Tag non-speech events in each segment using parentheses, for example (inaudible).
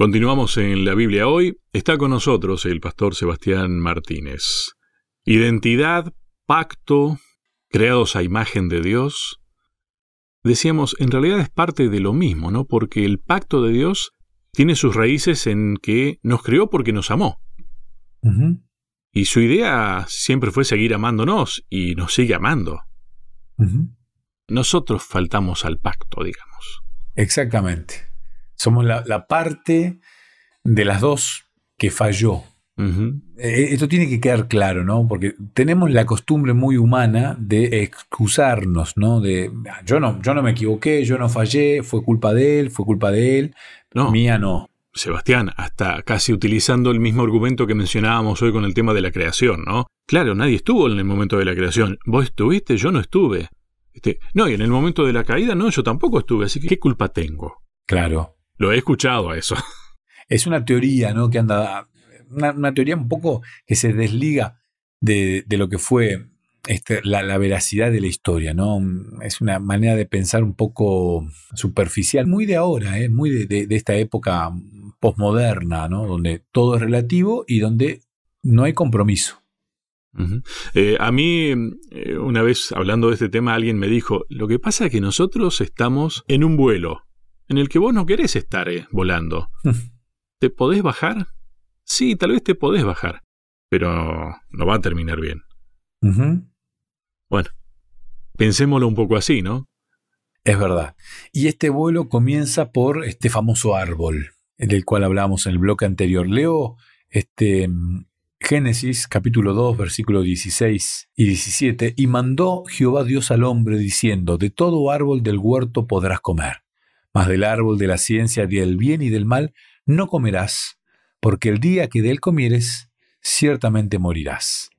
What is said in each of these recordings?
Continuamos en la Biblia hoy. Está con nosotros el pastor Sebastián Martínez. Identidad, pacto, creados a imagen de Dios. Decíamos, en realidad es parte de lo mismo, ¿no? Porque el pacto de Dios tiene sus raíces en que nos creó porque nos amó. Y su idea siempre fue seguir amándonos y nos sigue amando. Nosotros faltamos al pacto, digamos. Exactamente. Somos la, parte de las dos que falló. Eh, esto tiene que quedar claro, ¿no? Porque tenemos la costumbre muy humana de excusarnos, ¿no? De ah, yo no, yo no me equivoqué, yo no fallé, fue culpa de él, fue culpa de él, no. mía no. Sebastián, hasta casi utilizando el mismo argumento que mencionábamos hoy con el tema de la creación, ¿no? Claro, nadie estuvo en el momento de la creación. Vos estuviste, yo no estuve. Este, no, y en el momento de la caída, no, yo tampoco estuve, así que ¿qué culpa tengo? Claro. Lo he escuchado a eso. (laughs) Es una teoría, ¿no? Que anda. Una, teoría un poco que se desliga de, lo que fue este, la, veracidad de la historia, ¿no? Es una manera de pensar un poco superficial, muy de ahora, ¿eh? muy de, esta época posmoderna, ¿no? Donde todo es relativo y donde no hay compromiso. Eh, a mí, eh, una vez hablando de este tema, alguien me dijo, lo que pasa es que nosotros estamos en un vuelo en el que vos no querés estar eh, volando. ¿Te podés bajar? Sí, tal vez te podés bajar, pero no va a terminar bien. Bueno, pensémoslo un poco así, ¿no? Es verdad. Y este vuelo comienza por este famoso árbol, del cual hablábamos en el bloque anterior. Leo este Génesis capítulo 2 versículos 16 y 17, y mandó Jehová Dios al hombre diciendo, de todo árbol del huerto podrás comer, mas del árbol de la ciencia del bien y del mal no comerás, porque el día que de él comieres, ciertamente morirás.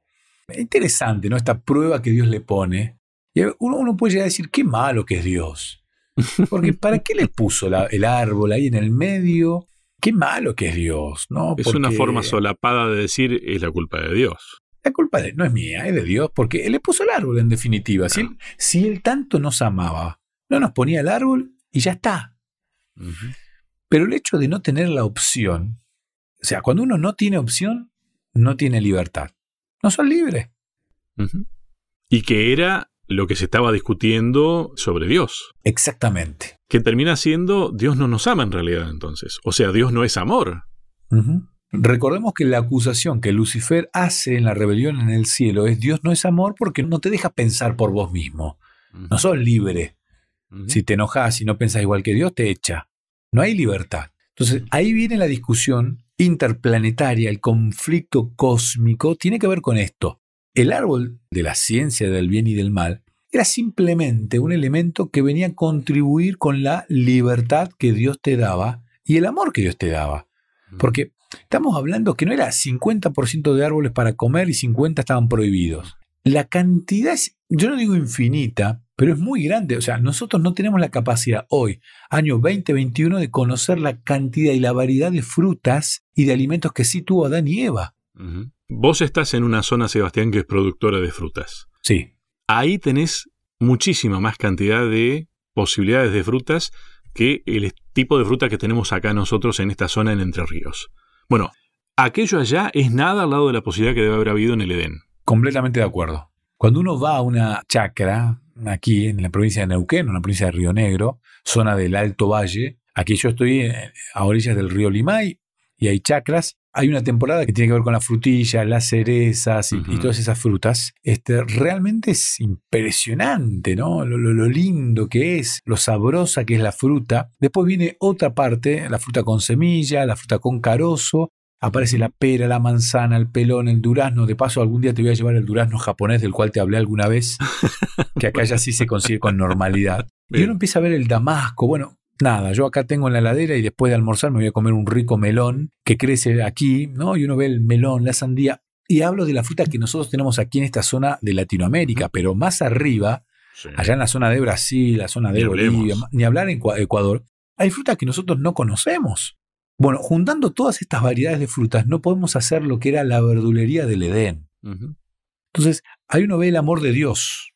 Interesante, ¿no? Esta prueba que Dios le pone. Y uno, uno puede llegar a decir, qué malo que es Dios. (laughs) Porque ¿para qué le puso el árbol ahí en el medio? Qué malo que es Dios, ¿no? Es una forma solapada de decir, es la culpa de Dios. La culpa de, no es mía, es de Dios, porque Él le puso el árbol en definitiva. Si, él, si él tanto nos amaba, no nos ponía el árbol y ya está. Pero el hecho de no tener la opción, o sea, cuando uno no tiene opción, no tiene libertad. No son libres. Y que era lo que se estaba discutiendo sobre Dios. Exactamente. Que termina siendo Dios no nos ama en realidad entonces. O sea, Dios no es amor. Recordemos que la acusación que Lucifer hace en la rebelión en el cielo es Dios no es amor porque no te deja pensar por vos mismo. No sos libre. Si te enojas y no pensás igual que Dios, te echa. No hay libertad. Entonces, ahí viene la discusión interplanetaria, el conflicto cósmico, tiene que ver con esto. El árbol de la ciencia del bien y del mal era simplemente un elemento que venía a contribuir con la libertad que Dios te daba y el amor que Dios te daba. Porque estamos hablando que no era 50% de árboles para comer y 50 estaban prohibidos. La cantidad es, yo no digo infinita, pero es muy grande. O sea, nosotros no tenemos la capacidad hoy, año 2021, de conocer la cantidad y la variedad de frutas y de alimentos que sí tuvo Adán y Eva. Vos estás en una zona, Sebastián, que es productora de frutas. Sí. Ahí tenés muchísima más cantidad de posibilidades de frutas que el tipo de fruta que tenemos acá nosotros en esta zona en Entre Ríos. Bueno, aquello allá es nada al lado de la posibilidad que debe haber habido en el Edén. Completamente de acuerdo. Cuando uno va a una chacra, aquí en la provincia de Neuquén, en la provincia de Río Negro, zona del Alto Valle. Aquí yo estoy eh, a orillas del río Limay y hay chacras. Hay una temporada que tiene que ver con las frutillas, las cerezas y, todas esas frutas. Este, realmente es impresionante, ¿no? Lo, lo, lindo que es, lo sabrosa que es la fruta. Después viene otra parte, la fruta con semilla, la fruta con carozo, Aparece la pera, la manzana, el pelón, el durazno. De paso, algún día te voy a llevar el durazno japonés del cual te hablé alguna vez, (laughs) que acá ya sí se consigue con normalidad. Y uno empieza a ver el damasco. Bueno, nada, yo acá tengo en la heladera y después de almorzar me voy a comer un rico melón que crece aquí, ¿no? Y uno ve el melón, la sandía. Y hablo de la fruta que nosotros tenemos aquí en esta zona de Latinoamérica, pero más arriba, allá en la zona de Brasil, la zona de Bolivia, ni hablar en Ecuador, hay frutas que nosotros no conocemos. Bueno, juntando todas estas variedades de frutas, no podemos hacer lo que era la verdulería del Edén. Entonces, ahí uno ve el amor de Dios.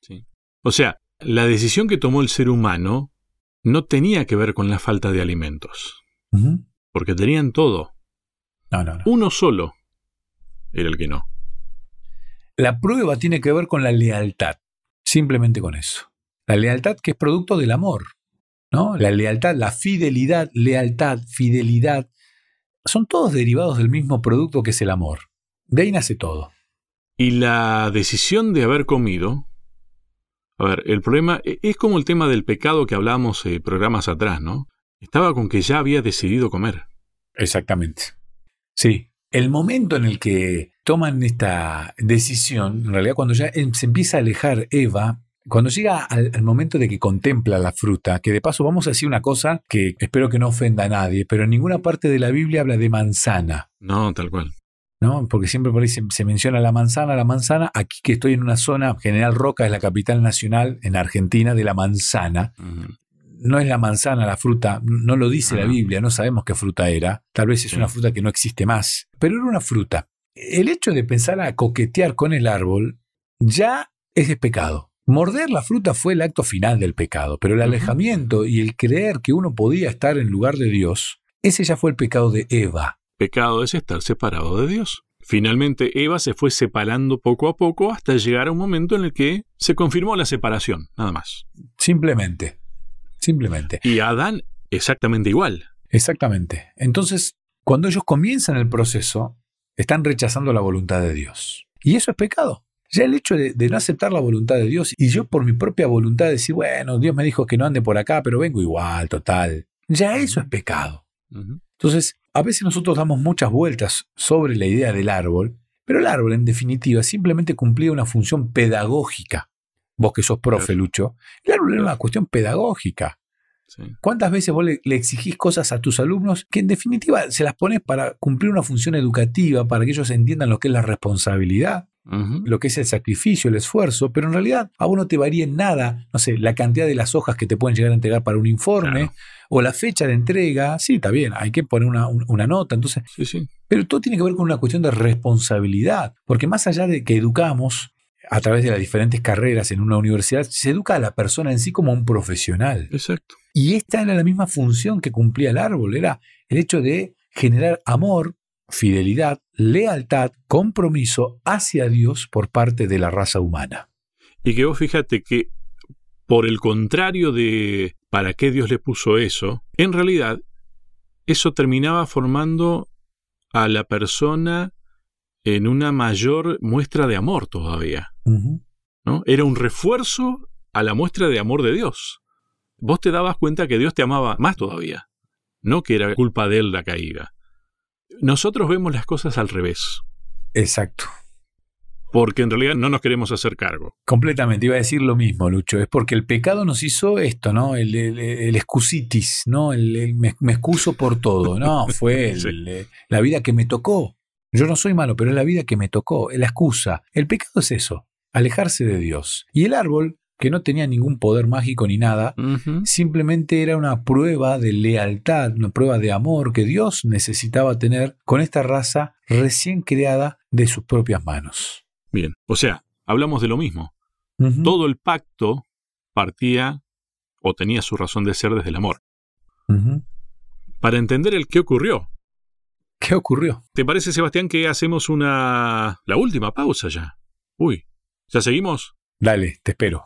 O sea, la decisión que tomó el ser humano no tenía que ver con la falta de alimentos. porque tenían todo. No, no, no. Uno solo era el que no. La prueba tiene que ver con la lealtad, simplemente con eso. La lealtad que es producto del amor, ¿no? La lealtad, la fidelidad, lealtad, fidelidad, son todos derivados del mismo producto que es el amor. De ahí nace todo. Y la decisión de haber comido, a ver, el problema e- es como el tema del pecado que hablamos eh, programas atrás, ¿no? Estaba con que ya había decidido comer. Exactamente. Sí. El momento en el que toman esta decisión, en realidad cuando ya em- se empieza a alejar Eva, cuando llega al, al momento de que contempla la fruta, que de paso vamos a decir una cosa que espero que no ofenda a nadie, pero en ninguna parte de la Biblia habla de manzana. No, tal cual. ¿no? Porque siempre por ahí se, se menciona la manzana, la manzana. Aquí que estoy en una zona, General Roca es la capital nacional en Argentina de la manzana. No es la manzana la fruta, no lo dice la. Biblia, no sabemos qué fruta era. Tal vez es una fruta que no existe más, pero era una fruta. El hecho de pensar a coquetear con el árbol ya es de pecado. Morder la fruta fue el acto final del pecado, pero el alejamiento y el creer que uno podía estar en lugar de Dios, ese ya fue el pecado de Eva. Pecado es estar separado de Dios. Finalmente Eva se fue separando poco a poco hasta llegar a un momento en el que se confirmó la separación, nada más. Simplemente. Simplemente. Y Adán exactamente igual. Exactamente. Entonces, cuando ellos comienzan el proceso, están rechazando la voluntad de Dios. Y eso es pecado. Ya el hecho de, de no aceptar la voluntad de Dios y yo por mi propia voluntad decir, bueno, Dios me dijo que no ande por acá, pero vengo igual, total. Ya eso es pecado. Entonces, a veces nosotros damos muchas vueltas sobre la idea del árbol, pero el árbol, en definitiva, simplemente cumplía una función pedagógica. Vos que sos profe, Claro. Lucho, el árbol era una cuestión pedagógica. Sí. ¿Cuántas veces vos le, le exigís cosas a tus alumnos que en definitiva se las pones para cumplir una función educativa, para que ellos entiendan lo que es la responsabilidad, Lo que es el sacrificio, el esfuerzo, pero en realidad a vos no te varía en nada, no sé, la cantidad de las hojas que te pueden llegar a entregar para un informe Claro. o la fecha de entrega, sí, está bien, hay que poner una, un- una nota, entonces, Sí, sí. pero todo tiene que ver con una cuestión de responsabilidad, porque más allá de que educamos a través de las diferentes carreras en una universidad, se educa a la persona en sí como un profesional. Exacto. Y esta era la misma función que cumplía el árbol, era el hecho de generar amor, fidelidad, lealtad, compromiso hacia Dios por parte de la raza humana. Y que vos fíjate que, por el contrario de para qué Dios le puso eso, en realidad, eso terminaba formando a la persona en una mayor muestra de amor todavía. ¿no? Era un refuerzo a la muestra de amor de Dios. Vos te dabas cuenta que Dios te amaba más todavía, no que era culpa de él la caída. Nosotros vemos las cosas al revés, Exacto. porque en realidad no nos queremos hacer cargo. Completamente, iba a decir lo mismo, Lucho. Es porque el pecado nos hizo esto, ¿no? El, el, el excusitis, ¿no? El, el me, me excuso por todo. No, (laughs) fue Sí. el- la vida que me tocó. Yo no soy malo, pero es la vida que me tocó, es la excusa. El pecado es eso, alejarse de Dios. Y el árbol, que no tenía ningún poder mágico ni nada, simplemente era una prueba de lealtad, una prueba de amor que Dios necesitaba tener con esta raza recién creada de sus propias manos. Bien, o sea, hablamos de lo mismo. Todo el pacto partía o tenía su razón de ser desde el amor. Para entender el qué ocurrió, ¿Qué ocurrió? ¿te parece, Sebastián, que hacemos una... la última pausa ya? Uy, ¿ya seguimos? Dale, te espero.